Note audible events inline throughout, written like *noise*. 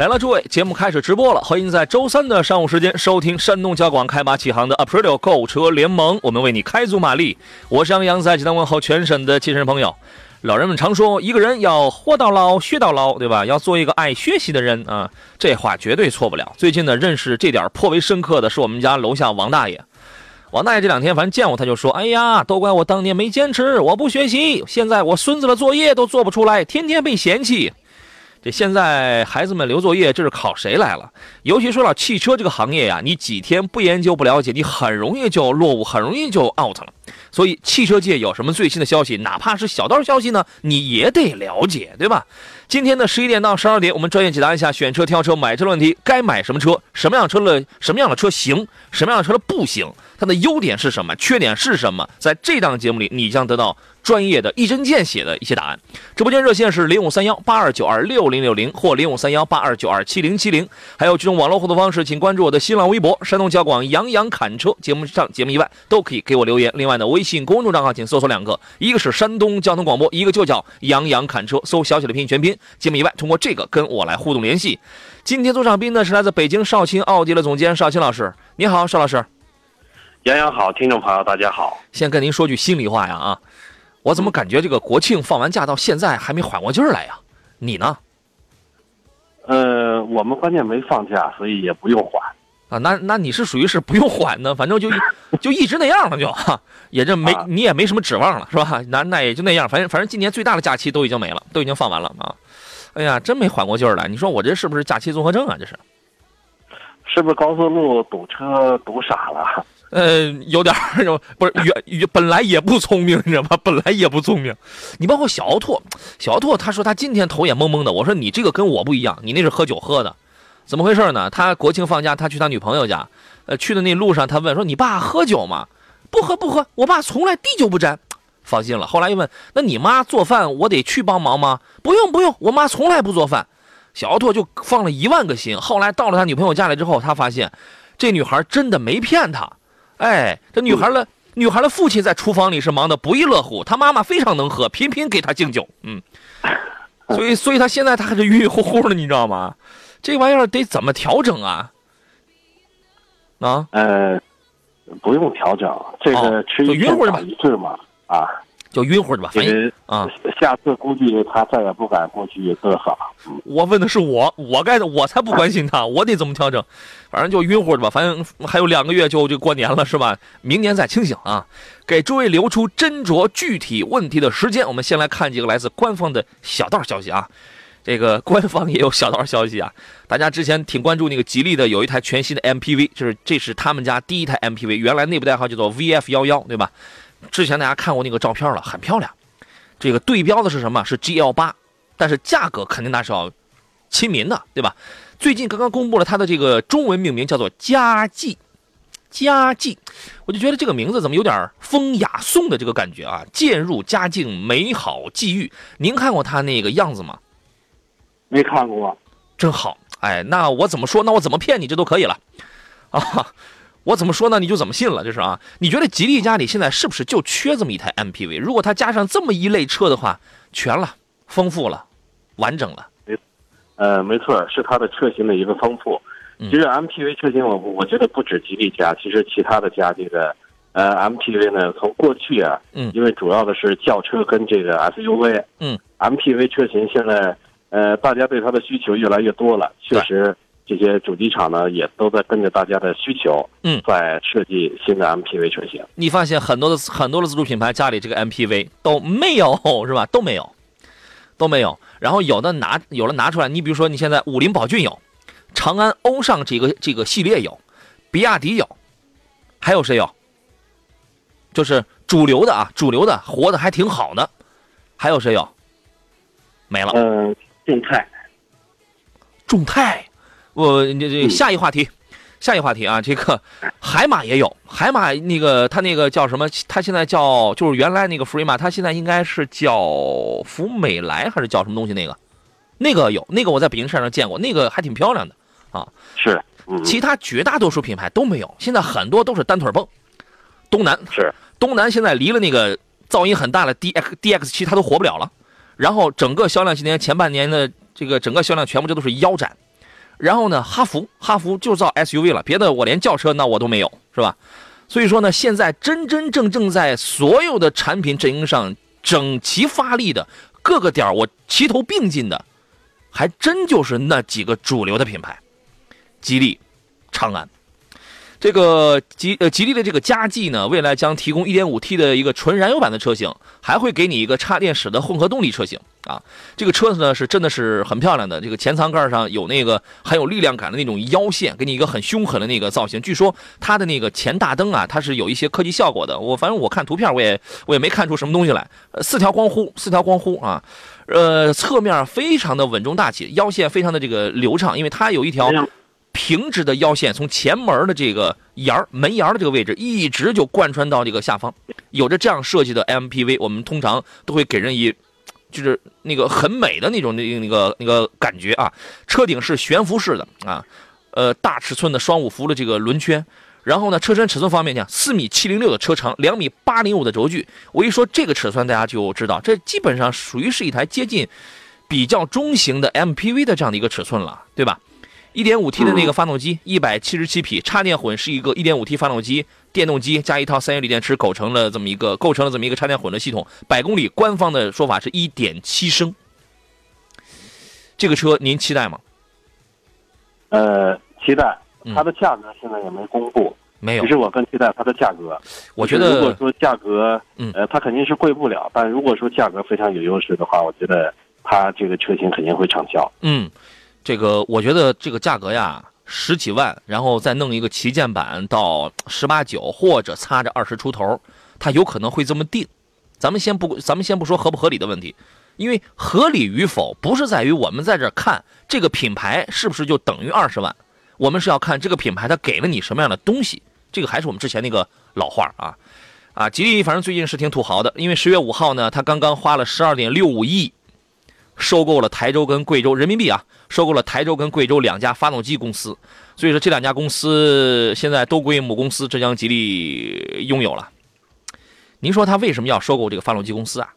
来了，诸位，节目开始直播了。欢迎在周三的上午时间收听山东交广开马启航的 Aprilio 购车联盟，我们为你开足马力。我是杨洋，在济南问候全省的亲人朋友。老人们常说，一个人要活到老学到老，对吧？要做一个爱学习的人啊，这话绝对错不了。最近呢，认识这点颇为深刻的是我们家楼下王大爷。王大爷这两天反正见我他就说：“哎呀，都怪我当年没坚持，我不学习，现在我孙子的作业都做不出来，天天被嫌弃。”这现在孩子们留作业，这是考谁来了？尤其说到汽车这个行业呀，你几天不研究不了解，你很容易就落伍，很容易就 out 了。所以汽车界有什么最新的消息，哪怕是小道消息呢，你也得了解，对吧？今天的十一点到十二点，我们专业解答一下选车、挑车、买车的问题。该买什么车？什么样车的什么样的车行？什么样的车的不行？它的优点是什么？缺点是什么？在这档节目里，你将得到专业的一针见血的一些答案。直播间热线是零五三幺八二九二六零六零或零五三幺八二九二七零七零。还有这种网络互动方式，请关注我的新浪微博“山东交广杨洋侃车”。节目上节目以外都可以给我留言。另外呢，微信公众账号请搜索两个，一个是山东交通广播，一个就叫杨洋侃车，搜小写的拼音全拼。节目以外，通过这个跟我来互动联系。今天做场宾呢是来自北京少卿奥迪的总监少卿老师，你好，邵老师。杨洋好，听众朋友大家好。先跟您说句心里话呀啊，我怎么感觉这个国庆放完假到现在还没缓过劲儿来呀？你呢？呃，我们关键没放假，所以也不用缓啊。那那你是属于是不用缓的，反正就 *laughs* 就一直那样了，就也这没你也没什么指望了，是吧？那那也就那样，反正反正今年最大的假期都已经没了，都已经放完了啊。哎呀，真没缓过劲儿来。你说我这是不是假期综合症啊？这是？是不是高速路堵车堵傻了？呃，有点儿，不是原原本来也不聪明，你知道吧？本来也不聪明。你包括小奥拓，小奥拓他说他今天头也蒙蒙的。我说你这个跟我不一样，你那是喝酒喝的，怎么回事呢？他国庆放假，他去他女朋友家，呃，去的那路上他问说：“你爸喝酒吗？”“不喝不喝，我爸从来滴酒不沾。”放心了。后来又问：“那你妈做饭，我得去帮忙吗？”“不用不用，我妈从来不做饭。”小奥拓就放了一万个心。后来到了他女朋友家里之后，他发现这女孩真的没骗他。哎，这女孩的女孩的父亲在厨房里是忙得不亦乐乎，他妈妈非常能喝，频频给他敬酒。嗯，*laughs* 所以，所以他现在他还是晕晕乎乎的，你知道吗？这玩意儿得怎么调整啊？啊？呃，不用调整，这个吃一堑长一智嘛。啊。就晕乎的吧，反正啊，下次估计他再也不敢过去喝好。我问的是我，我该的，我才不关心他，*laughs* 我得怎么调整？反正就晕乎的吧，反正还有两个月就就过年了，是吧？明年再清醒啊！给诸位留出斟酌具体问题的时间。我们先来看几个来自官方的小道消息啊。这个官方也有小道消息啊。大家之前挺关注那个吉利的，有一台全新的 MPV，就是这是他们家第一台 MPV，原来内部代号叫做 VF 幺幺，对吧？之前大家看过那个照片了，很漂亮。这个对标的是什么？是 GL 八，但是价格肯定那是要亲民的，对吧？最近刚刚公布了它的这个中文命名，叫做佳绩。佳绩，我就觉得这个名字怎么有点风雅颂的这个感觉啊？渐入佳境，美好际遇。您看过它那个样子吗？没看过。真好，哎，那我怎么说？那我怎么骗你？这都可以了啊。我怎么说呢？你就怎么信了，就是啊？你觉得吉利家里现在是不是就缺这么一台 MPV？如果它加上这么一类车的话，全了，丰富了，完整了。没，呃，没错，是它的车型的一个丰富。其实 MPV 车型，我我觉得不止吉利家，其实其他的家这个呃 MPV 呢，从过去啊，嗯，因为主要的是轿车跟这个 SUV，嗯，MPV 车型现在呃大家对它的需求越来越多了，确实。这些主机厂呢，也都在跟着大家的需求，嗯，在设计新的 MPV 车型。你发现很多的很多的自主品牌家里这个 MPV 都没有是吧？都没有，都没有。然后有的拿有了拿出来，你比如说你现在五菱宝骏有，长安欧尚这个这个系列有，比亚迪有，还有谁有？就是主流的啊，主流的活的还挺好的。还有谁有？没了。嗯，众泰，众泰，我这这下一话题，下一话题啊，这个海马也有，海马那个它那个叫什么？它现在叫就是原来那个福瑞马，它现在应该是叫福美来还是叫什么东西？那个那个有，那个我在北京车展上见过，那个还挺漂亮的啊。是，其他绝大多数品牌都没有，现在很多都是单腿蹦。东南是东南，现在离了那个噪音很大的 D X D X 七，它都活不了了。然后整个销量今年前半年的这个整个销量全部这都是腰斩。然后呢，哈弗哈弗就造 S U V 了，别的我连轿车那我都没有，是吧？所以说呢，现在真真正正在所有的产品阵营上整齐发力的各个点我齐头并进的，还真就是那几个主流的品牌，吉利、长安。这个吉呃吉利的这个嘉际呢，未来将提供 1.5T 的一个纯燃油版的车型，还会给你一个插电式的混合动力车型啊。这个车子呢是真的是很漂亮的，这个前舱盖上有那个很有力量感的那种腰线，给你一个很凶狠的那个造型。据说它的那个前大灯啊，它是有一些科技效果的。我反正我看图片，我也我也没看出什么东西来。呃，四条光弧，四条光弧啊，呃，侧面非常的稳重大气，腰线非常的这个流畅，因为它有一条。平直的腰线从前门的这个沿儿门沿的这个位置，一直就贯穿到这个下方。有着这样设计的 MPV，我们通常都会给人以，就是那个很美的那种那那个那个感觉啊。车顶是悬浮式的啊，呃，大尺寸的双五幅的这个轮圈。然后呢，车身尺寸方面讲，四米七零六的车长，两米八零五的轴距。我一说这个尺寸，大家就知道，这基本上属于是一台接近比较中型的 MPV 的这样的一个尺寸了，对吧？一点五 T 的那个发动机，一百七十七匹，插电混是一个一点五 T 发动机，电动机加一套三元锂电池构成了这么一个构成了这么一个插电混的系统，百公里官方的说法是一点七升。这个车您期待吗？呃，期待，它的价格现在也没公布，没有。其实我更期待它的价格。我觉得如果说价格，嗯，呃，它肯定是贵不了，但如果说价格非常有优势的话，我觉得它这个车型肯定会畅销。嗯。这个我觉得这个价格呀，十几万，然后再弄一个旗舰版到十八九，或者擦着二十出头，它有可能会这么定。咱们先不，咱们先不说合不合理的问题，因为合理与否不是在于我们在这看这个品牌是不是就等于二十万，我们是要看这个品牌它给了你什么样的东西。这个还是我们之前那个老话啊，啊，吉利反正最近是挺土豪的，因为十月五号呢，他刚刚花了十二点六五亿。收购了台州跟贵州人民币啊，收购了台州跟贵州两家发动机公司，所以说这两家公司现在都归母公司浙江吉利拥有了。您说他为什么要收购这个发动机公司啊？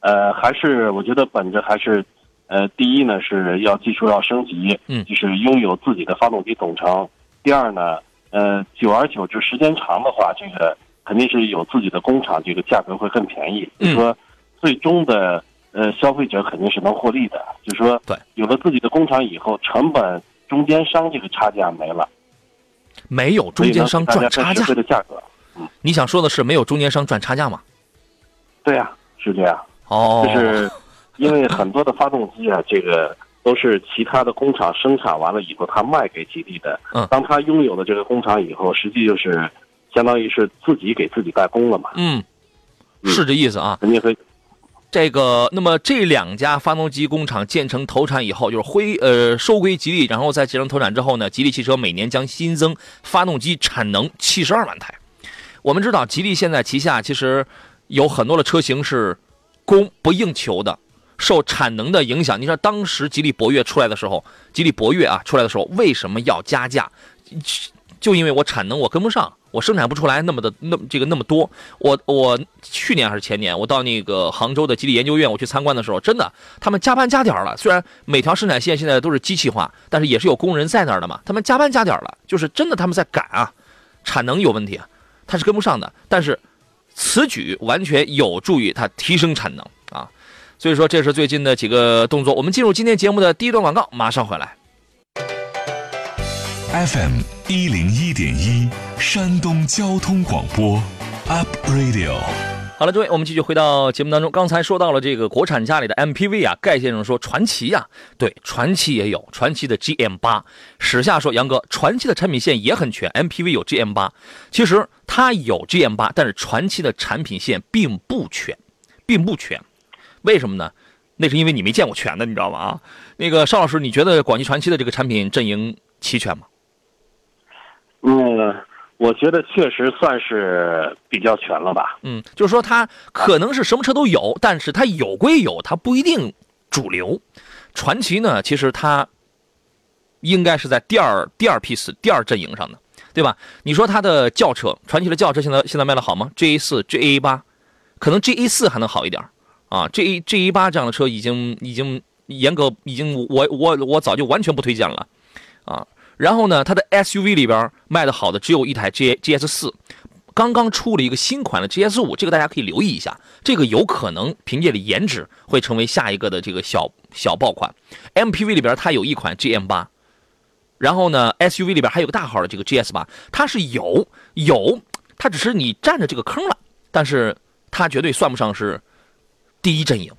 呃，还是我觉得本着还是，呃，第一呢是要技术要升级，嗯，就是拥有自己的发动机总成。第二呢，呃，久而久之时间长的话，这个肯定是有自己的工厂，这个价格会更便宜。嗯，说最终的。呃，消费者肯定是能获利的，就是说，对，有了自己的工厂以后，成本中间商这个差价没了，没有中间商赚差价的价格。嗯，你想说的是没有中间商赚差价吗？对呀，是这样。哦，就是因为很多的发动机啊，这个都是其他的工厂生产完了以后，他卖给吉利的。嗯，当他拥有了这个工厂以后，实际就是相当于是自己给自己代工了嘛。嗯，是这意思啊。肯定会。这个，那么这两家发动机工厂建成投产以后，就是归呃收归吉利，然后在建成投产之后呢，吉利汽车每年将新增发动机产能七十二万台。我们知道，吉利现在旗下其实有很多的车型是供不应求的，受产能的影响。你说当时吉利博越出来的时候，吉利博越啊出来的时候，为什么要加价？就因为我产能我跟不上。我生产不出来那么的那这个那么多，我我去年还是前年，我到那个杭州的吉利研究院我去参观的时候，真的他们加班加点了。虽然每条生产线现在都是机器化，但是也是有工人在那儿的嘛。他们加班加点了，就是真的他们在赶啊，产能有问题，他是跟不上的。但是此举完全有助于他提升产能啊，所以说这是最近的几个动作。我们进入今天节目的第一段广告，马上回来。FM 一零一点一，山东交通广播，Up Radio。好了，诸位，我们继续回到节目当中。刚才说到了这个国产家里的 MPV 啊，盖先生说传奇呀，对，传奇也有传奇的 GM 八。史下说杨哥，传奇的产品线也很全，MPV 有 GM 八，其实它有 GM 八，但是传奇的产品线并不全，并不全。为什么呢？那是因为你没见过全的，你知道吗？啊，那个邵老师，你觉得广汽传祺的这个产品阵营齐全吗？嗯，我觉得确实算是比较全了吧。嗯，就是说它可能是什么车都有，但是它有归有，它不一定主流。传奇呢，其实它应该是在第二第二批次、第二阵营上的，对吧？你说它的轿车，传奇的轿车现在现在卖的好吗？G A 四、G A 八，可能 G A 四还能好一点。啊，G G 一八这样的车已经已经严格已经我我我早就完全不推荐了，啊，然后呢，它的 SUV 里边卖的好的只有一台 G G S 四，刚刚出了一个新款的 G S 五，这个大家可以留意一下，这个有可能凭借着颜值会成为下一个的这个小小爆款。MPV 里边它有一款 G M 八，然后呢 SUV 里边还有个大号的这个 G S 八，它是有有，它只是你占着这个坑了，但是它绝对算不上是。第一阵营，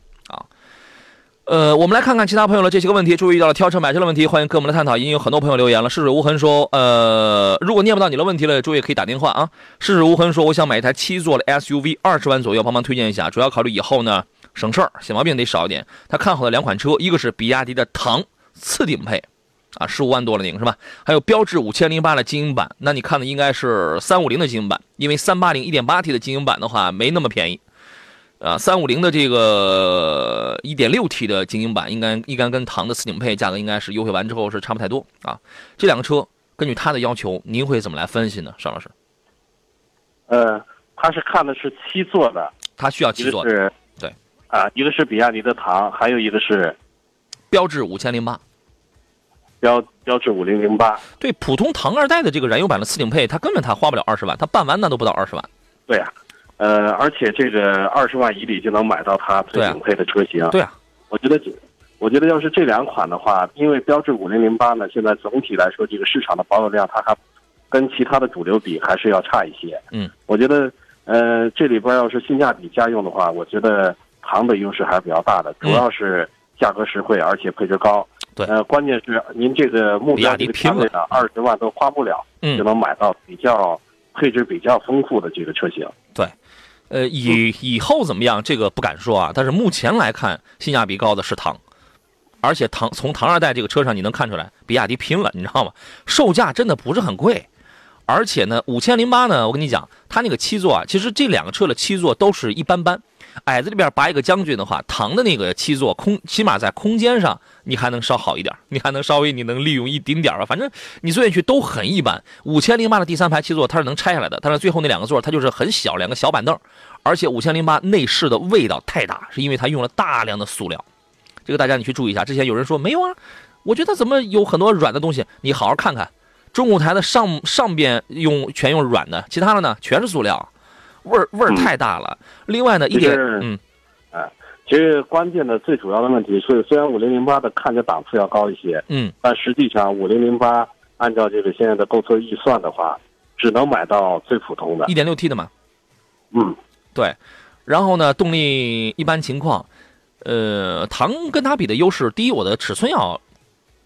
呃，我们来看看其他朋友的这些个问题。注意到了挑车买车的问题，欢迎跟我们来探讨。已经有很多朋友留言了。逝水无痕说，呃，如果念不到你的问题了，诸位可以打电话啊。逝水无痕说，我想买一台七座的 SUV，二十万左右，帮忙推荐一下。主要考虑以后呢省事儿，小毛病得少一点。他看好的两款车，一个是比亚迪的唐次顶配，啊，十五万多了那个是吧？还有标致五千零八的精英版，那你看的应该是三五零的精英版，因为三八零一点八 T 的精英版的话没那么便宜。啊，三五零的这个一点六 T 的精英版，应该应该跟唐的次顶配价格应该是优惠完之后是差不太多啊。这两个车根据他的要求，您会怎么来分析呢，邵老师？呃，他是看的是七座的，他需要七座的，对，啊，一个是比亚迪的唐，还有一个是标致五千零八，标标致五零零八。对，普通唐二代的这个燃油版的次顶配，它根本它花不了二十万，它办完那都不到二十万。对呀。呃，而且这个二十万以里就能买到它最顶配的车型。对啊，我觉得，我觉得要是这两款的话，因为标致五零零八呢，现在总体来说这个市场的保有量，它还跟其他的主流比还是要差一些。嗯，我觉得，呃，这里边要是性价比家用的话，我觉得唐的优势还是比较大的，主要是价格实惠，而且配置高。对，呃，关键是您这个目标这个价位呢，二十万都花不了，就能买到比较配置比较丰富的这个车型。对。呃，以以后怎么样？这个不敢说啊。但是目前来看，性价比高的是唐，而且唐从唐二代这个车上你能看出来，比亚迪拼了，你知道吗？售价真的不是很贵，而且呢，五千零八呢，我跟你讲，它那个七座啊，其实这两个车的七座都是一般般。矮子里边拔一个将军的话，唐的那个七座空，起码在空间上你还能稍好一点，你还能稍微你能利用一丁点吧。反正你坐进去都很一般。五千零八的第三排七座它是能拆下来的，但是最后那两个座它就是很小，两个小板凳。而且五千零八内饰的味道太大，是因为它用了大量的塑料。这个大家你去注意一下。之前有人说没有啊，我觉得怎么有很多软的东西？你好好看看，中控台的上上边用全用软的，其他的呢全是塑料。味儿味儿太大了。另外呢，一点嗯，啊，其实关键的最主要的问题是，虽然五零零八的看着档次要高一些，嗯，但实际上五零零八按照这个现在的购车预算的话，只能买到最普通的一点六 T 的嘛。嗯，对。然后呢，动力一般情况，呃，唐跟它比的优势，第一，我的尺寸要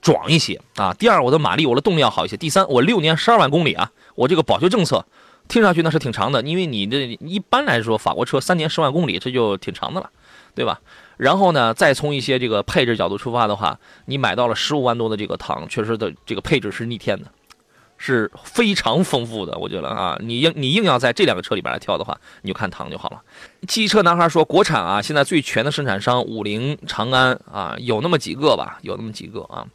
壮一些啊；第二，我的马力、我的动力要好一些；第三，我六年十二万公里啊，我这个保修政策。听上去那是挺长的，因为你这一般来说法国车三年十万公里，这就挺长的了，对吧？然后呢，再从一些这个配置角度出发的话，你买到了十五万多的这个唐，确实的这个配置是逆天的，是非常丰富的。我觉得啊，你硬你硬要在这两个车里边来挑的话，你就看唐就好了。汽车男孩说，国产啊，现在最全的生产商五菱、长安啊，有那么几个吧，有那么几个啊。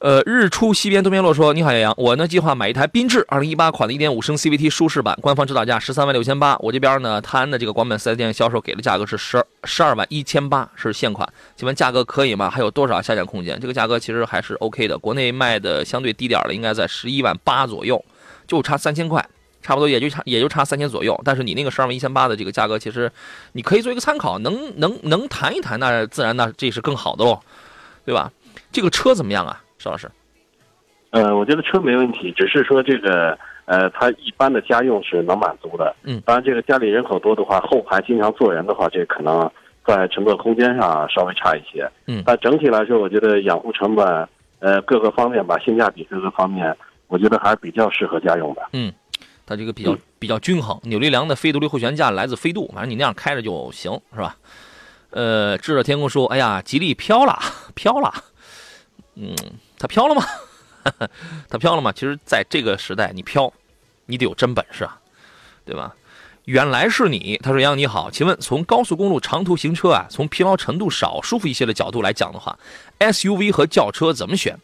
呃，日出西边东边落说：“你好，杨洋，我呢计划买一台缤智2018款的1.5升 CVT 舒适版，官方指导价十三万六千八。我这边呢，泰安的这个广本四 S 店销售给的价格是十十二万一千八，是现款。请问价格可以吗？还有多少下降空间？这个价格其实还是 OK 的，国内卖的相对低点的，应该在十一万八左右，就差三千块，差不多也就差也就差三千左右。但是你那个十二万一千八的这个价格，其实你可以做一个参考，能能能谈一谈，那自然那这是更好的喽，对吧？这个车怎么样啊，邵老师？”呃，我觉得车没问题，只是说这个呃，它一般的家用是能满足的。嗯当然这个家里人口多的话，后排经常坐人的话，这可能在乘坐空间上稍微差一些。嗯但整体来说，我觉得养护成本，呃，各个方面吧，性价比各个方面，我觉得还是比较适合家用的。嗯它这个比较比较均衡。扭力梁的非独立后悬架来自飞度，反正你那样开着就行，是吧？呃，智者天空说：“哎呀，吉利飘了，*laughs* 飘了。”嗯，它飘了吗？*laughs* 他飘了吗？其实，在这个时代，你飘，你得有真本事啊，对吧？原来是你，他说：“杨你好，请问从高速公路长途行车啊，从疲劳程度少、舒服一些的角度来讲的话，SUV 和轿车怎么选？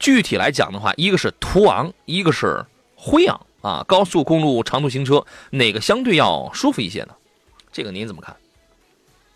具体来讲的话，一个是途昂，一个是辉昂啊。高速公路长途行车哪个相对要舒服一些呢？这个您怎么看？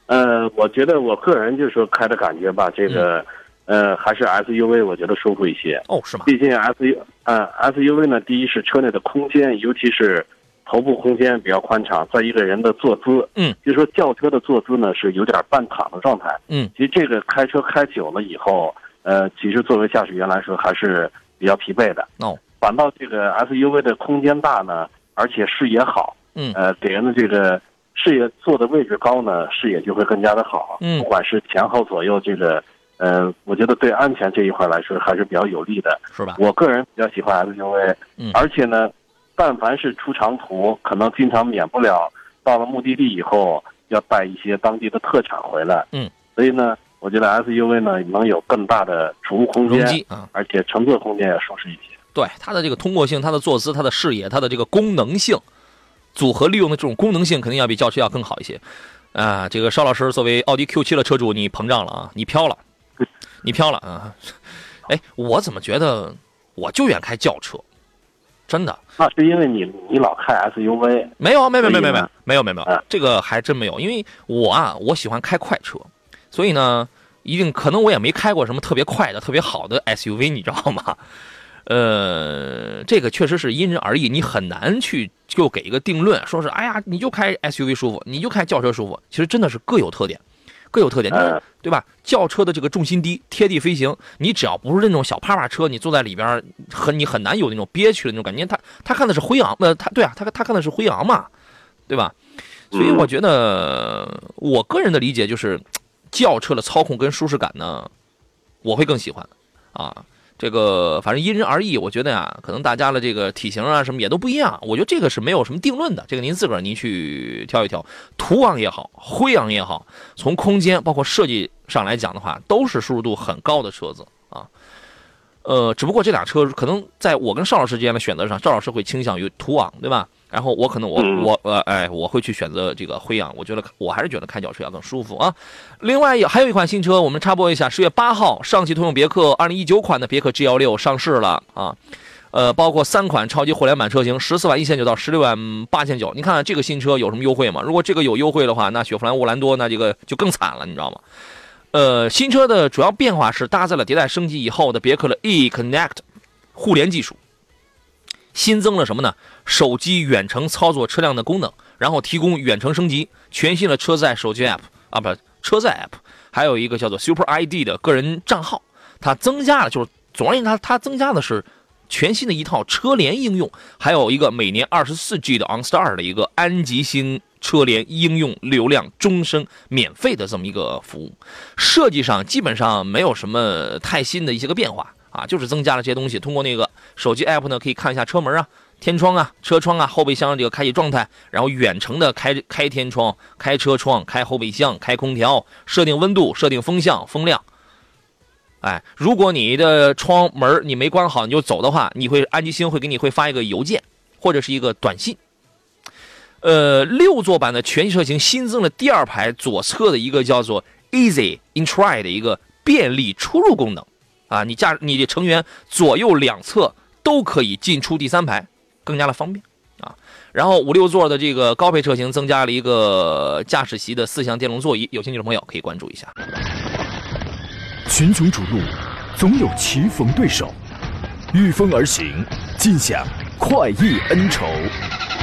呃，我觉得我个人就是说开的感觉吧，这个，呃，还是 SUV 我觉得舒服一些。哦，是吗？毕竟 SU 呃 SUV 呢，第一是车内的空间，尤其是头部空间比较宽敞，再一个人的坐姿，嗯，就说轿车的坐姿呢是有点半躺的状态。嗯，其实这个开车开久了以后，呃，其实作为驾驶员来说还是比较疲惫的。哦，反倒这个 SUV 的空间大呢，而且视野好，嗯呃，给人的这个视野坐的位置高呢，视野就会更加的好。嗯不管是前后左右这个，呃，我觉得对安全这一块来说还是比较有利的。是吧？我个人比较喜欢 SUV，嗯而且呢，但凡是出长途，可能经常免不了到了目的地以后要带一些当地的特产回来。嗯，所以呢，我觉得 SUV 呢能有更大的储物空间，啊，而且乘坐空间也舒适一些。对它的这个通过性、它的坐姿、它的视野、它的这个功能性，组合利用的这种功能性，肯定要比轿车要更好一些。啊，这个邵老师作为奥迪 Q 七的车主，你膨胀了啊，你飘了，你飘了啊！哎，我怎么觉得我就愿开轿车？真的那是因为你你老开 SUV，没有，没有，没有，没有，没有，没有，没有嗯，这个还真没有。因为我啊，我喜欢开快车，所以呢，一定可能我也没开过什么特别快的、特别好的 SUV，你知道吗？呃，这个确实是因人而异，你很难去就给一个定论，说是哎呀，你就开 SUV 舒服，你就开轿车舒服。其实真的是各有特点，各有特点，嗯对吧？轿车的这个重心低，贴地飞行，你只要不是那种小趴趴车，你坐在里边很你很难有那种憋屈的那种感觉。他他看的是辉昂，呃，他对啊，他他看的是辉昂嘛，对吧？所以我觉得，我个人的理解就是，轿车的操控跟舒适感呢，我会更喜欢啊。这个反正因人而异，我觉得呀，可能大家的这个体型啊什么也都不一样，我觉得这个是没有什么定论的，这个您自个儿您去挑一挑。途昂也好，辉昂也好，从空间包括设计上来讲的话，都是舒适度很高的车子啊。呃，只不过这俩车可能在我跟邵老师之间的选择上，赵老师会倾向于途昂，对吧？然后我可能我嗯我呃哎，我会去选择这个辉昂，我觉得我还是觉得开轿车要更舒服啊。另外有还有一款新车，我们插播一下，十月八号，上汽通用别克二零一九款的别克 G L 六上市了啊。呃，包括三款超级互联版车型，十四万一千九到十六万八千九。你看这个新车有什么优惠吗？如果这个有优惠的话，那雪佛兰沃兰多那这个就更惨了，你知道吗？呃，新车的主要变化是搭载了迭代升级以后的别克的 e Connect 互联技术，新增了什么呢？手机远程操作车辆的功能，然后提供远程升级，全新的车载手机 App 啊，不，车载 App，还有一个叫做 Super ID 的个人账号，它增加了，就是总而言之，它它增加的是全新的一套车联应用，还有一个每年二十四 G 的 OnStar 的一个安吉星车联应用流量终身免费的这么一个服务。设计上基本上没有什么太新的一些个变化啊，就是增加了这些东西。通过那个手机 app 呢，可以看一下车门啊、天窗啊、车窗啊、后备箱这个开启状态，然后远程的开开天窗、开车窗、开后备箱、开空调、设定温度、设定风向、风量。哎，如果你的窗门你没关好，你就走的话，你会安吉星会给你会发一个邮件或者是一个短信。呃，六座版的全系车型新增了第二排左侧的一个叫做 Easy Entry 的一个便利出入功能，啊，你驾你的成员左右两侧都可以进出第三排，更加的方便啊。然后五六座的这个高配车型增加了一个驾驶席的四项电动座椅，有兴趣的朋友可以关注一下。群雄逐鹿，总有棋逢对手，御风而行，尽享快意恩仇。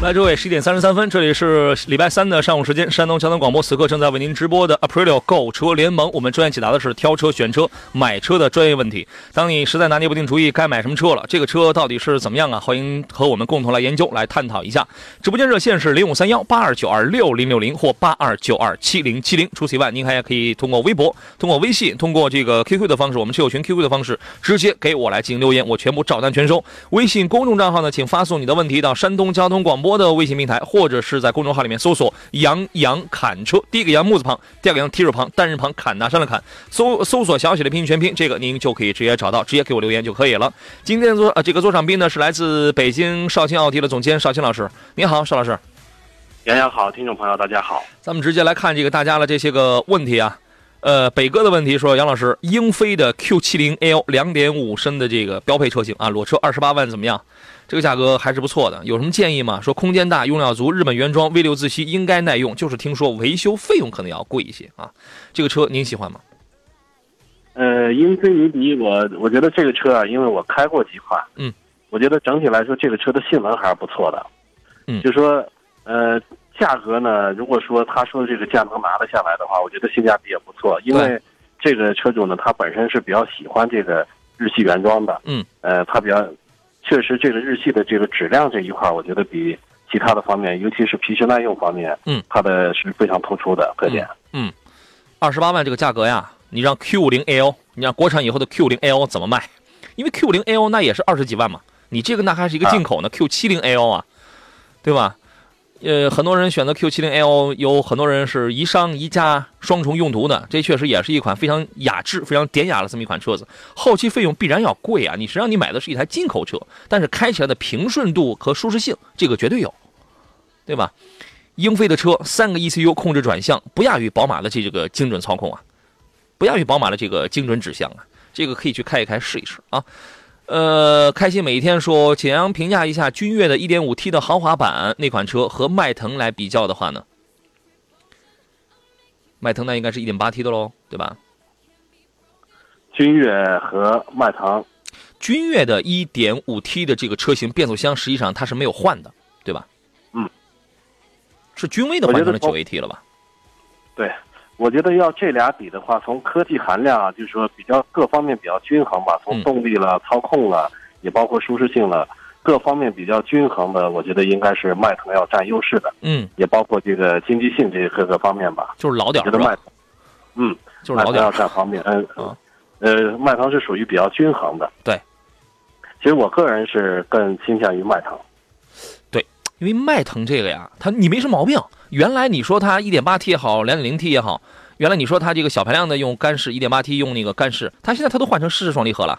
来，诸位，十一点三十三分，这里是礼拜三的上午时间，山东交通广播此刻正在为您直播的 Aprilio 购车联盟，我们专业解答的是挑车、选车、买车的专业问题。当你实在拿捏不定主意该买什么车了，这个车到底是怎么样啊？欢迎和我们共同来研究、来探讨一下。直播间热线是零五三幺八二九二六零六零或八二九二七零七零。除此以外，您还可以通过微博、通过微信、通过这个 QQ 的方式，我们车友群 QQ 的方式，直接给我来进行留言，我全部照单全收。微信公众账号呢，请发送你的问题到山东交通广播的微信平台，或者是在公众号里面搜索“杨洋砍车”，第一个杨木字旁，第二个杨提手旁，单人旁，砍拿山的砍，搜搜索小写的拼音全拼，这个您就可以直接找到，直接给我留言就可以了。今天做呃这个座上宾呢是来自北京绍兴奥迪的总监绍兴老师，你好，邵老师。杨洋好，听众朋友大家好。咱们直接来看这个大家的这些个问题啊。呃，北哥的问题说，杨老师，英菲的 Q70L 2.5升的这个标配车型啊，裸车二十八万怎么样？这个价格还是不错的，有什么建议吗？说空间大，用料足，日本原装 V 六自吸，应该耐用，就是听说维修费用可能要贵一些啊。这个车您喜欢吗？呃，英菲尼迪，我我觉得这个车啊，因为我开过几款，嗯，我觉得整体来说这个车的性能还是不错的，嗯就说呃价格呢，如果说他说的这个价能拿得下来的话，我觉得性价比也不错，因为这个车主呢，他本身是比较喜欢这个日系原装的，嗯，呃，他比较确实这个日系的这个质量这一块，我觉得比其他的方面，尤其是皮实耐用方面，嗯，它的是非常突出的特点。嗯，二十八万这个价格呀，你让 Q50L，你让国产以后的 Q50L 怎么卖？因为 Q50L 那也是二十几万嘛，你这个那还是一个进口呢、Q70L 啊，对吧？呃，很多人选择 Q70L，有很多人是宜商宜家双重用途的，这确实也是一款非常雅致、非常典雅的这么一款车子。后期费用必然要贵啊，你实际上你买的是一台进口车，但是开起来的平顺度和舒适性，这个绝对有，对吧？英菲的车三个 ECU 控制转向，不亚于宝马的这个精准操控啊，不亚于宝马的这个精准指向啊，这个可以去开一开试一试啊。呃，开心每一天说，简阳评价一下君越的 1.5T 的豪华版那款车和迈腾来比较的话呢，迈腾那应该是一点八 T 的喽，对吧？君越和迈腾，君越的 1.5T 的这个车型变速箱实际上它是没有换的，对吧？嗯，是君威的换成了我觉得 9AT 了吧？对，我觉得要这俩比的话，从科技含量啊，就是说比较各方面比较均衡吧，从嗯动力了、操控了，也包括舒适性了，各方面比较均衡的，我觉得应该是迈腾要占优势的，嗯，也包括这个经济性这各个方面吧。就是老点儿是吧？觉得迈腾，嗯，就是老点要占方面，嗯啊，呃，迈腾是属于比较均衡的。对，其实我个人是更倾向于迈腾。因为迈腾这个呀，它你没什么毛病。原来你说它 1.8T 也好，2.0T 也好，原来你说它这个小排量的用干式，1.8T 用那个干式，它现在它都换成湿式双离合了，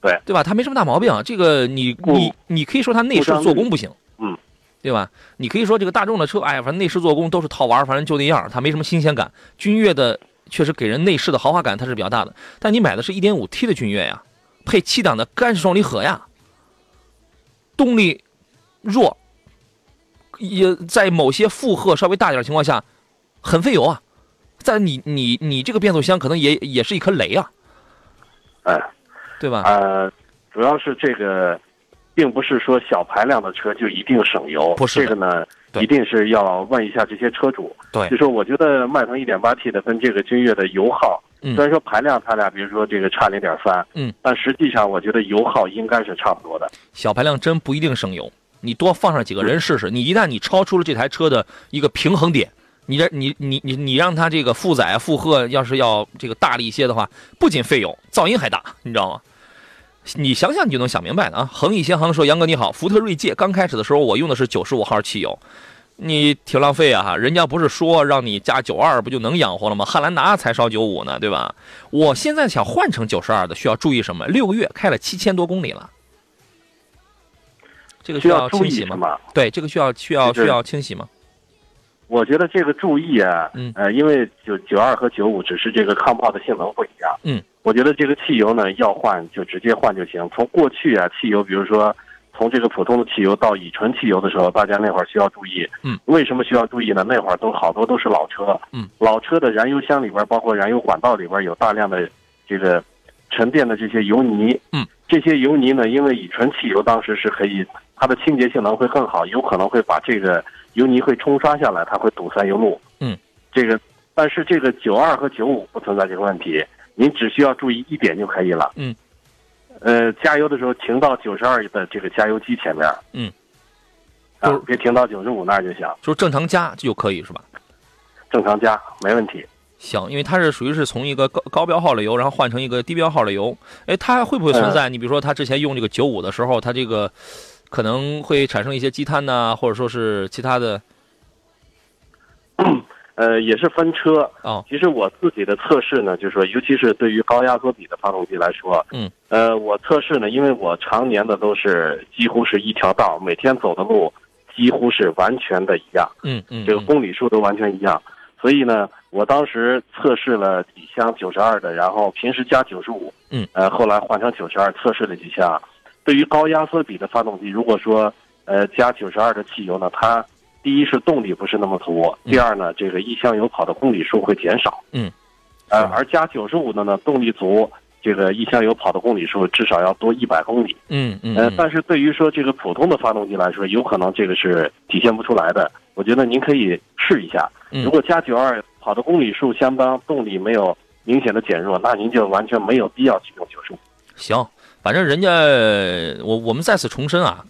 对对吧？它没什么大毛病。这个你你你可以说它内饰做工不行，嗯，对吧？你可以说这个大众的车，哎，反正内饰做工都是套娃，反正就那样，它没什么新鲜感。君越的确实给人内饰的豪华感它是比较大的，但你买的是一点五 T 的君越呀，配七档的干式双离合呀，动力弱，也在某些负荷稍微大点的情况下，很费油啊。在你你你这个变速箱可能也也是一颗雷啊，哎，对吧？呃，主要是这个，并不是说小排量的车就一定省油，不是这个呢，对一定是要问一下这些车主。对就说我觉得迈腾 1.8T 的跟这个君越的油耗，嗯虽然说排量它俩比如说这个差零点三嗯，但实际上我觉得油耗应该是差不多的。小排量真不一定省油，你多放上几个人试试。你一旦你超出了这台车的一个平衡点，你这你你你你让它这个负载负荷要是要这个大力一些的话，不仅费油，噪音还大，你知道吗？你想想你就能想明白的啊！恒逸先航说：“杨哥你好，福特锐界刚开始的时候我用的是九十五号汽油，你挺浪费啊哈！人家不是说让你加九二不就能养活了吗？汉兰达才烧九五呢，对吧？我现在想换成九十二的，需要注意什么？六个月开了七千多公里了，这个需需要注清洗吗？意是吗？对，这个需要需要就是需要清洗吗？我觉得这个注意啊，嗯呃，因为九九二和九五只是这个抗泡的性能不一样，嗯，我觉得这个汽油呢要换就直接换就行。从过去啊，汽油比如说从这个普通的汽油到乙醇汽油的时候，大家那会儿需要注意。嗯，为什么需要注意呢？那会儿都好多都是老车。嗯，老车的燃油箱里边，包括燃油管道里边有大量的这个沉淀的这些油泥。嗯，这些油泥呢，因为乙醇汽油当时是可以，它的清洁性能会更好，有可能会把这个油泥会冲刷下来，它会堵塞油路。嗯，这个，但是这个九二和九五不存在这个问题，您只需要注意一点就可以了。嗯。呃，加油的时候停到九十二的这个加油机前面，嗯，别停到九十五那儿就行，就是正常加就可以是吧？正常加没问题。行，因为它是属于是从一个高高标号的油，然后换成一个低标号的油。哎，它会不会存在？你比如说，它之前用这个九五的时候，它这个可能会产生一些积碳呐、或者说是其他的呃，也是分车。哦，其实我自己的测试呢，就是说，尤其是对于高压缩比的发动机来说，嗯，呃，我测试呢，因为我常年的都是几乎是一条道，每天走的路几乎是完全的一样，嗯嗯，这个公里数都完全一样，所以呢，我当时测试了几箱九十二的，然后平时加九十五，嗯，呃，后来换成九十二，测试了几箱。对于高压缩比的发动机，如果说呃加九十二的汽油呢，它第一是动力不是那么足，第二呢，这个一箱油跑的公里数会减少。嗯，呃，而加九十五的呢，动力足，这个一箱油跑的公里数至少要多一百公里。嗯嗯呃，嗯但是对于说这个普通的发动机来说，有可能这个是体现不出来的。我觉得您可以试一下，嗯如果加九二跑的公里数相当，动力没有明显的减弱，那您就完全没有必要去用九十五。行，反正人家我我们再次重申啊，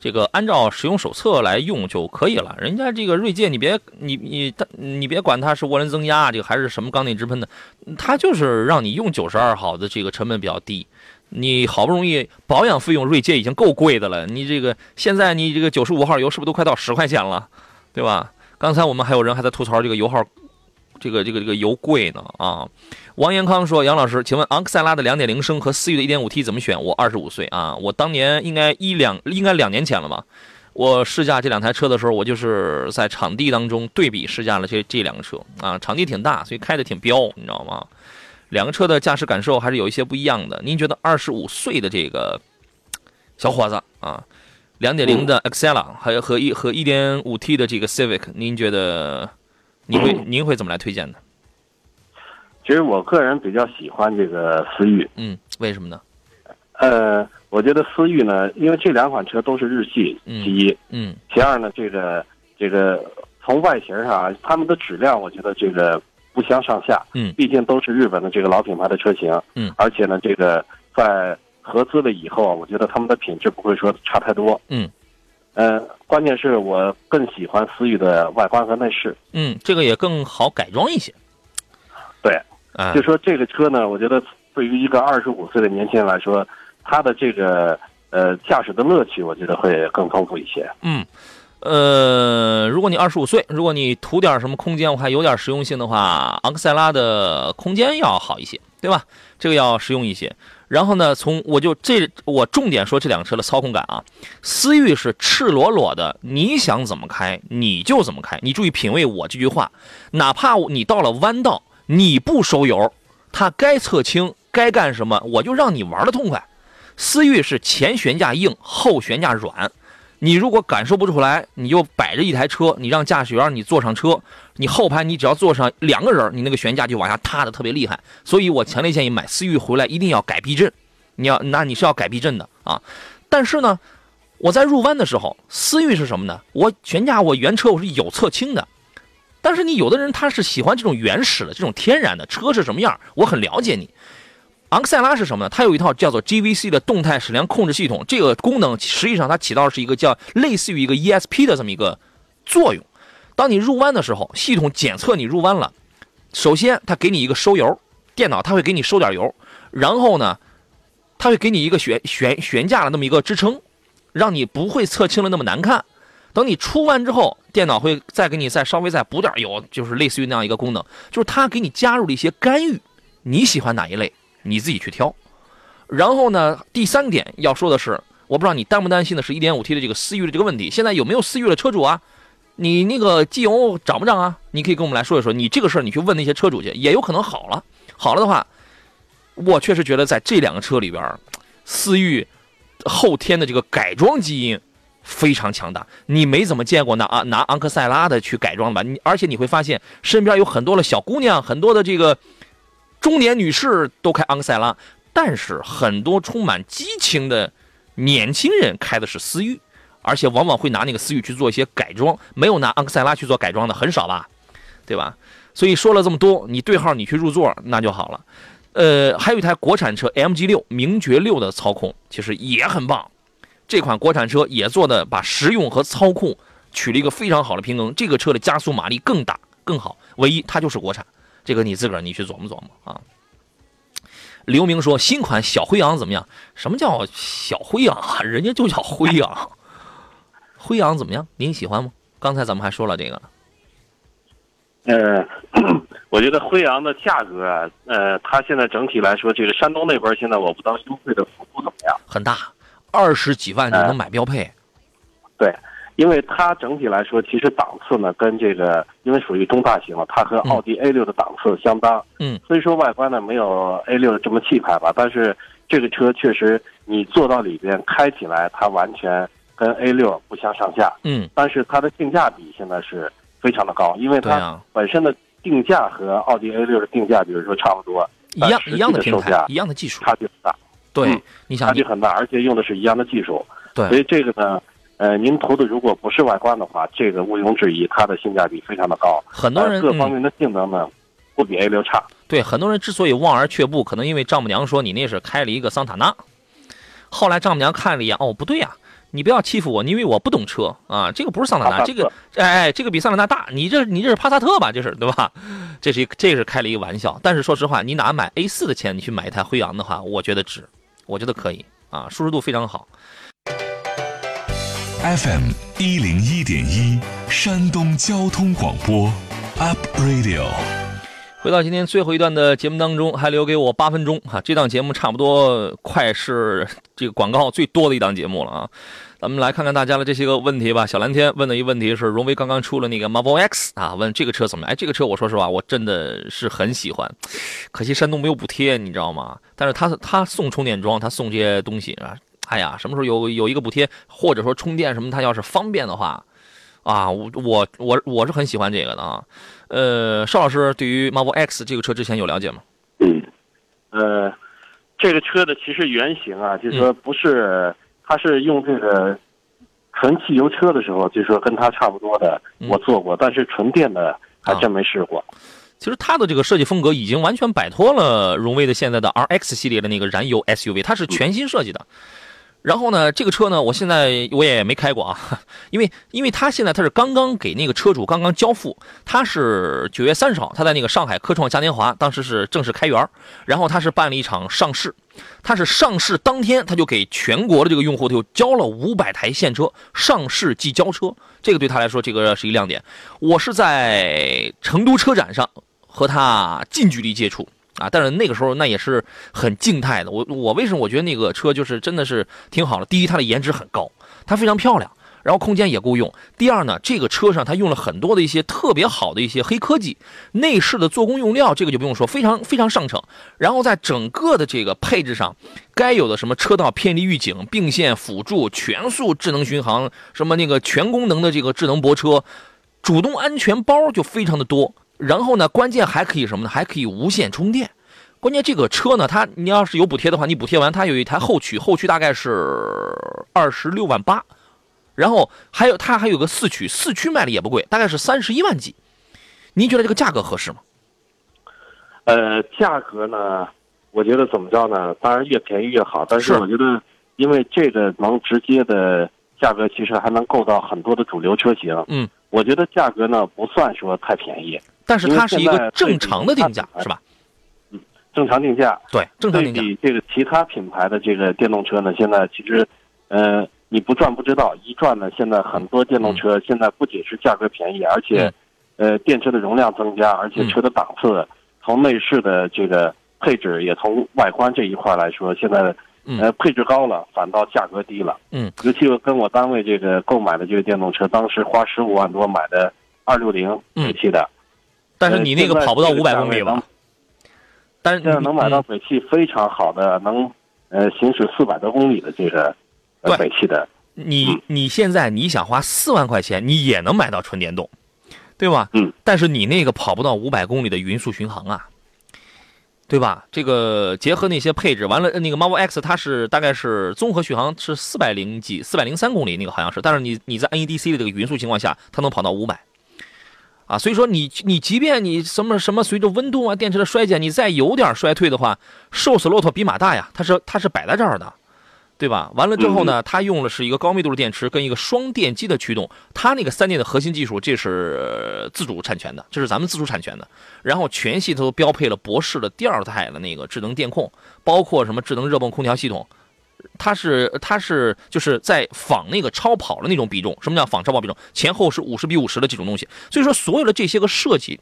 这个按照使用手册来用就可以了。人家这个锐界，你别你你你别管它是涡轮增压，这个还是什么缸内直喷的，它就是让你用九十二号的这个成本比较低。你好不容易保养费用锐界已经够贵的了，你这个现在你这个九十五号油是不是都快到十块钱了，对吧？刚才我们还有人还在吐槽这个油耗，这个这个这个油贵呢啊。王延康说：“杨老师，请问昂克赛拉的2.0升和思域的 1.5T 怎么选？我25岁啊，我当年应该一两应该两年前了吧？我试驾这两台车的时候，我就是在场地当中对比试驾了这这两个车啊，场地挺大，所以开的挺彪，你知道吗？两个车的驾驶感受还是有一些不一样的。您觉得二十五岁的这个小伙子啊，2.0的 Excella 还有和一和 1.5T 的这个 Civic，您觉得您会 *clears throat* 您会怎么来推荐呢？其实我个人比较喜欢这个思域，嗯，为什么呢？呃，我觉得思域呢，因为这两款车都是日系，嗯其一，嗯其二呢，这个这个从外形上啊，它们的质量，我觉得这个不相上下。嗯毕竟都是日本的这个老品牌的车型。嗯，而且呢，这个在合资了以后啊，我觉得他们的品质不会说差太多。嗯，呃，关键是我更喜欢思域的外观和内饰。嗯，这个也更好改装一些。对，啊就，说这个车呢，我觉得对于一个二十五岁的年轻人来说，他的这个呃驾驶的乐趣，我觉得会更丰富一些。嗯，呃，如果你二十五岁，如果你图点什么空间，我还有点实用性的话，昂克赛拉的空间要好一些，对吧？这个要实用一些。然后呢，从我就这我重点说这辆车的操控感啊，思域是赤裸裸的，你想怎么开你就怎么开，你注意品味我这句话，哪怕你到了弯道你不收油，它该侧倾该干什么，我就让你玩的痛快。思域是前悬架硬，后悬架软。你如果感受不出来，你就摆着一台车，你让驾驶员你坐上车，你后排你只要坐上两个人，你那个悬架就往下塌的特别厉害。所以我强烈建议买思域回来一定要改避震，你要那你是要改避震的啊。但是呢，我在入弯的时候，思域是什么呢？我悬架我原车我是有侧倾的，但是你有的人他是喜欢这种原始的这种天然的车是什么样，我很了解你。昂克赛拉是什么呢？它有一套叫做 GVC 的动态矢量控制系统，这个功能实际上它起到的是一个叫类似于一个 ESP 的这么一个作用。当你入弯的时候，系统检测你入弯了，首先它给你一个收油，电脑它会给你收点油，然后呢，它会给你一个悬悬悬架的那么一个支撑，让你不会侧倾的那么难看。等你出弯之后，电脑会再给你再稍微再补点油，就是类似于那样一个功能，就是它给你加入了一些干预，你喜欢哪一类？你自己去挑。然后呢，第三点要说的是，我不知道你担不担心的是 1.5T 的这个思域的这个问题。现在有没有思域的车主啊？你那个机油涨不涨啊？你可以跟我们来说一说。你这个事儿你去问那些车主去，也有可能好了。好了的话，我确实觉得在这两个车里边，思域后天的这个改装基因非常强大。你没怎么见过拿啊拿昂克赛拉的去改装吧？你而且你会发现身边有很多的小姑娘，很多的这个中年女士都开昂克赛拉，但是很多充满激情的年轻人开的是思域，而且往往会拿那个思域去做一些改装，没有拿昂克赛拉去做改装的很少吧？对吧？所以说了这么多，你对号你去入座那就好了。呃，还有一台国产车 MG 六名爵六的操控其实也很棒，这款国产车也做的把实用和操控取了一个非常好的平衡。这个车的加速马力更大更好，唯一它就是国产，这个你自个儿你去琢磨琢磨啊。刘明说新款小辉昂怎么样？什么叫小辉昂啊？人家就叫辉昂，*laughs* 辉昂怎么样？您喜欢吗？刚才咱们还说了这个呢。呃，*coughs* 我觉得辉昂的价格啊，呃，它现在整体来说，就是山东那边现在我不知道优惠的幅度怎么样，很大，二十几万就能买标配。对，因为它整体来说，其实档次呢跟这个，因为属于中大型了，它和奥迪 A 六的档次相当。嗯，所以说外观呢没有 A 六这么气派吧，但是这个车确实你坐到里边开起来，它完全跟 A 六不相上下。嗯，但是它的性价比现在是。非常的高，因为它本身的定价和奥迪 A 六的定价，比如说差不多，一样一样的售价，一样的技术，差距很大。对，你想差距很大，而且用的是一样的技术。对，所以这个呢，呃，您图的如果不是外观的话，这个毋庸置疑，它的性价比非常的高。很多人各方面的性能呢，不比 A 六差。对，很多人之所以望而却步，可能因为丈母娘说你那是开了一个桑塔纳，后来丈母娘看了一眼，哦，不对呀。你不要欺负我，因为我不懂车啊！这个不是桑塔纳，这个哎哎，这个比桑塔纳大。你这你这是帕萨特吧？这是对吧？这是一这是开了一个玩笑。但是说实话，你拿买 A 四的钱，你去买一台辉昂的话，我觉得值，我觉得可以啊，舒适度非常好。FM 一零一点一，山东交通广播，Up Radio。回到今天最后一段的节目当中，还留给我八分钟哈。这档节目差不多快是这个广告最多的一档节目了啊。咱们来看看大家的这些个问题吧。小蓝天问的一个问题是：荣威刚刚出了那个 Marvel X 啊，问这个车怎么？哎，这个车我说实话，我真的是很喜欢，可惜山东没有补贴，你知道吗？但是他他送充电桩，他送这些东西啊，哎呀，什么时候有有一个补贴，或者说充电什么，它要是方便的话。啊，我我我我是很喜欢这个的啊，呃，邵老师对于 Marvel X 这个车之前有了解吗？嗯，呃，这个车的其实原型啊，就是说不是，它是用这个纯汽油车的时候，就是说跟它差不多的，我做过，但是纯电的还真没试过。其实它的这个设计风格已经完全摆脱了荣威的现在的 RX 系列的那个燃油 SUV，它是全新设计的。然后呢，这个车呢，我现在我也没开过啊，*laughs* 因为因为他现在他是刚刚给那个车主刚刚交付，他是九月三十号，他在那个上海科创嘉年华当时是正式开园，然后他是办了一场上市，他是上市当天他就给全国的这个用户就交了五百台现车，上市即交车，这个对他来说这个是一亮点。我是在成都车展上和他近距离接触。啊，但是那个时候那也是很静态的。我我为什么我觉得那个车就是真的是挺好的？第一，它的颜值很高，它非常漂亮，然后空间也够用。第二呢，这个车上它用了很多的一些特别好的一些黑科技，内饰的做工用料这个就不用说，非常非常上乘。然后在整个的这个配置上，该有的什么车道偏离预警、并线辅助、全速智能巡航，什么那个全功能的这个智能泊车、主动安全包就非常的多。然后呢？关键还可以什么呢？还可以无线充电。关键这个车呢，它你要是有补贴的话，你补贴完它有一台后驱，后驱大概是二十六万八。然后还有它还有个四驱，四驱卖的也不贵，大概是三十一万几。您觉得这个价格合适吗？呃，价格呢，我觉得怎么着呢？当然越便宜越好。但是我觉得，因为这个能直接的价格，其实还能够到很多的主流车型。嗯，我觉得价格呢不算说太便宜。但是它是一个正常的定价，是吧？嗯，正常定价。对，正常定价。对比这个其他品牌的这个电动车呢，现在其实，呃，你不转不知道，一转呢，现在很多电动车现在不仅是价格便宜，而且，呃，电池的容量增加，而且车的档次，从内饰的这个配置，也从外观这一块来说，现在，呃，配置高了，反倒价格低了。嗯。尤其跟我单位这个购买的这个电动车，当时花十五万多买的二六零尾气的。但是你那个跑不到五百公里吧？但是现在能买到北汽非常好的，能呃行驶四百多公里的这个呃对美系的。你嗯你现在你想花四万块钱，你也能买到纯电动，对吧？嗯。但是你那个跑不到五百公里的匀速巡航啊，对吧？这个结合那些配置，完了那个 Marvel X 它是大概是综合续航是四百零几、四百零三公里，那个好像是。但是你你在 NEDC 的这个匀速情况下，它能跑到五百。啊，所以说你你即便你什么什么随着温度啊电池的衰减，你再有点衰退的话，瘦死骆驼比马大呀，它是它是摆在这儿的。对吧？完了之后呢，它用的是一个高密度的电池跟一个双电机的驱动，它那个三电的核心技术，这是呃自主产权的，这是咱们自主产权的。然后全系它都标配了博世的第二代的那个智能电控，包括什么智能热泵空调系统，它是它是就是在仿那个超跑的那种比重。什么叫仿超跑比重？前后是五十比五十的这种东西。所以说，所有的这些个设计，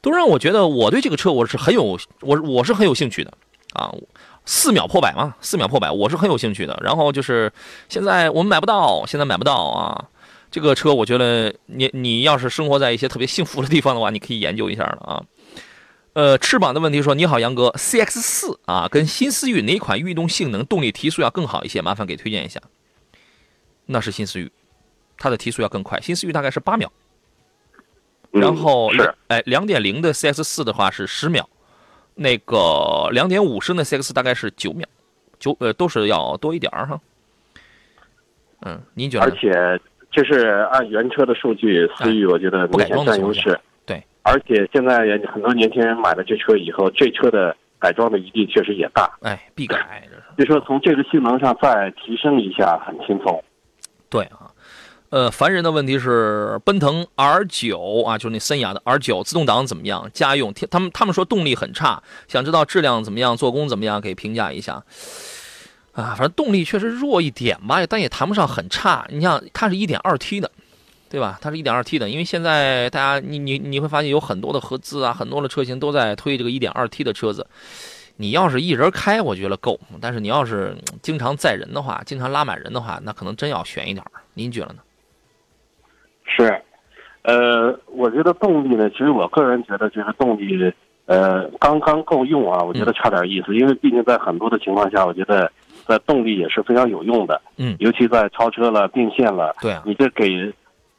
都让我觉得我对这个车我是很有我我是很有兴趣的啊。四秒破百嘛，四秒破百，我是很有兴趣的。然后就是现在我们买不到，现在买不到啊。这个车我觉得你你要是生活在一些特别幸福的地方的话，你可以研究一下了啊。呃，翅膀的问题说你好杨哥，CX 四啊，跟新思域哪款运动性能、动力提速要更好一些？麻烦给推荐一下。那是新思域，它的提速要更快，新思域大概是八秒，嗯然后是哎两点零的 CX 四的话是十秒。那个两点五升的 CX 大概是九秒，九呃都是要多一点儿哈。嗯，您觉得呢？而且这是按原车的数据，思域我觉得不改明显装的优势。对，而且现在很多年轻人买了这车以后，这车的改装的余地确实也大。哎，必改这是就说从这个性能上再提升一下，很轻松。对啊。呃，烦人的问题是奔腾 R 九啊，就是那森雅的 R 九自动挡怎么样？家用，他们他们说动力很差，想知道质量怎么样，做工怎么样，给评价一下。啊，反正动力确实弱一点吧，但也谈不上很差。你像它是一点二 T 的，对吧？它是一点二 T 的，因为现在大家你你你会发现有很多的合资啊，很多的车型都在推这个一点二 T 的车子。你要是一人开，我觉得够；但是你要是嗯经常载人的话，经常拉满人的话，那可能真要选一点儿。您觉得呢？是，呃，我觉得动力呢，其实我个人觉得就是动力，呃，刚刚够用啊，我觉得差点意思，因为毕竟在很多的情况下，我觉得在动力也是非常有用的，嗯尤其在超车了、并线了，对啊，你这给，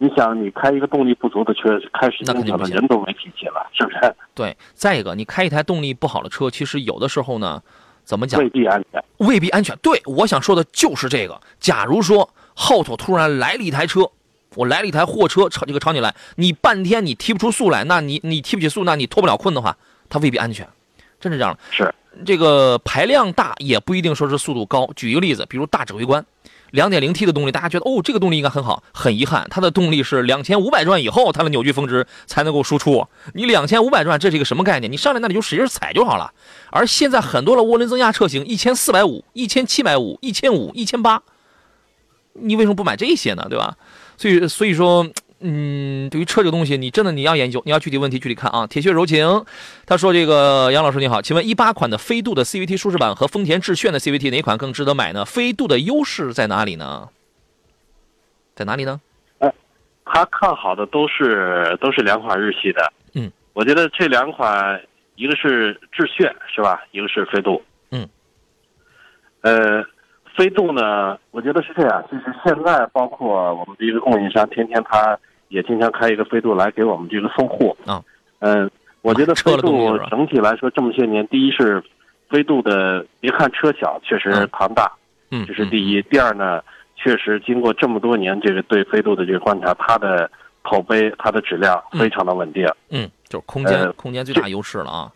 你想你开一个动力不足的车，开时间长了，那肯定人都没脾气了，是不是？对。再一个，你开一台动力不好的车，其实有的时候呢，怎么讲未必安全。未必安全。对，我想说的就是这个。假如说后头突然来了一台车，我来了一台货车朝这个朝你来，你半天你提不出速来，那你你提不起速，那你脱不了困的话，它未必安全，真是这样的。是，这个排量大也不一定说是速度高。举一个例子，比如大指挥官，两点零 T 的动力，大家觉得哦，这个动力应该很好。很遗憾，它的动力是两千五百转以后，它的扭矩峰值才能够输出。你两千五百转，这是一个什么概念？你上来那里就使劲踩就好了。而现在很多的涡轮增压车型，一千四百五、一千七百五、一千五、一千八，你为什么不买这些呢？对吧？所以，所以说。嗯，对于车这个东西，你真的你要研究，你要具体问题具体看啊。铁血柔情，他说：“这个杨老师你好，请问一八款的飞度的 CVT 舒适版和丰田致炫的 CVT 哪款更值得买呢？飞度的优势在哪里呢？在哪里呢？他看好的都是都是两款日系的。嗯，我觉得这两款，一个是致炫是吧？一个是飞度。嗯，呃，飞度呢，我觉得是这样，就是现在包括我们的一个供应商，天天他也经常开一个飞度来给我们这个送货。啊，嗯、我觉得飞度整体来说这么些年，第一是飞度的，别看车小，确实嗯庞大。嗯，这是第一。第二呢，确实经过这么多年这个对飞度的这个观察，它的口碑、它的质量非常的稳定。嗯，就是空间、呃空间最大优势了啊。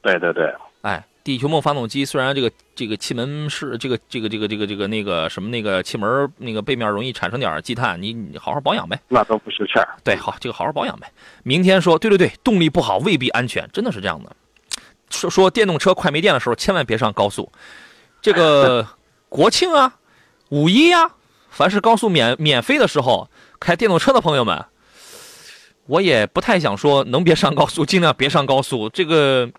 对对对，哎，地球梦发动机虽然这个这个气门是这个这个这个这个这个那个什么那个气门那个背面容易产生点积碳，你你好好保养呗。那都不是事儿。对，好，这个好好保养呗。明天说，对对对，动力不好未必安全，真的是这样的。说说电动车快没电的时候，千万别上高速。这个 *laughs* 国庆啊，五一呀、凡是高速免免费的时候，开电动车的朋友们，我也不太想说能别上高速，尽量别上高速。这个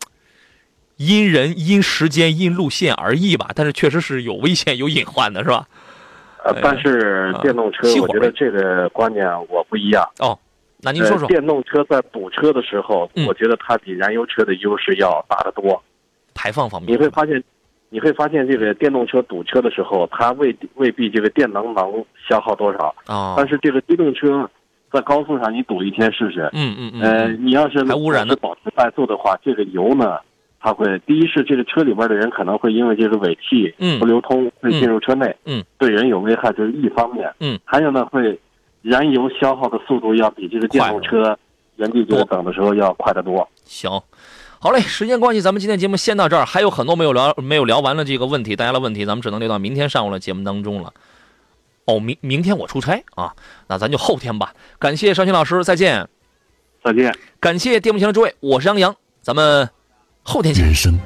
因人、因时间、因路线而异吧，但是确实是有危险、有隐患的，是吧？哎，呃但是电动车我觉得这个观念我不一样。哦，那您说呃，说，电动车在堵车的时候，嗯。我觉得它比燃油车的优势要大得多。排放方面，你会发现，你会发现这个电动车堵车的时候，它未未必这个电能能消耗多少，啊，但是这个机动车在高速上你堵一天试试，嗯嗯嗯，呃，你要是还污染的保持怠速的话，这个油呢，它会第一是这个车里边的人可能会因为这个尾气嗯不流通会进入车内，嗯，对人有危害，这是一方面，嗯，还有呢会燃油消耗的速度要比这个电动车原地这个等的时候要快得多。行，好嘞，时间关系，咱们今天节目先到这儿，还有很多没有聊没有聊完的这个问题，大家的问题，咱们只能留到明天上午的节目当中了。哦，明明天我出差啊，那咱就后天吧。感谢尚青老师，再见。再见。感谢电幕前的诸位，我是杨洋，咱们后天见。人生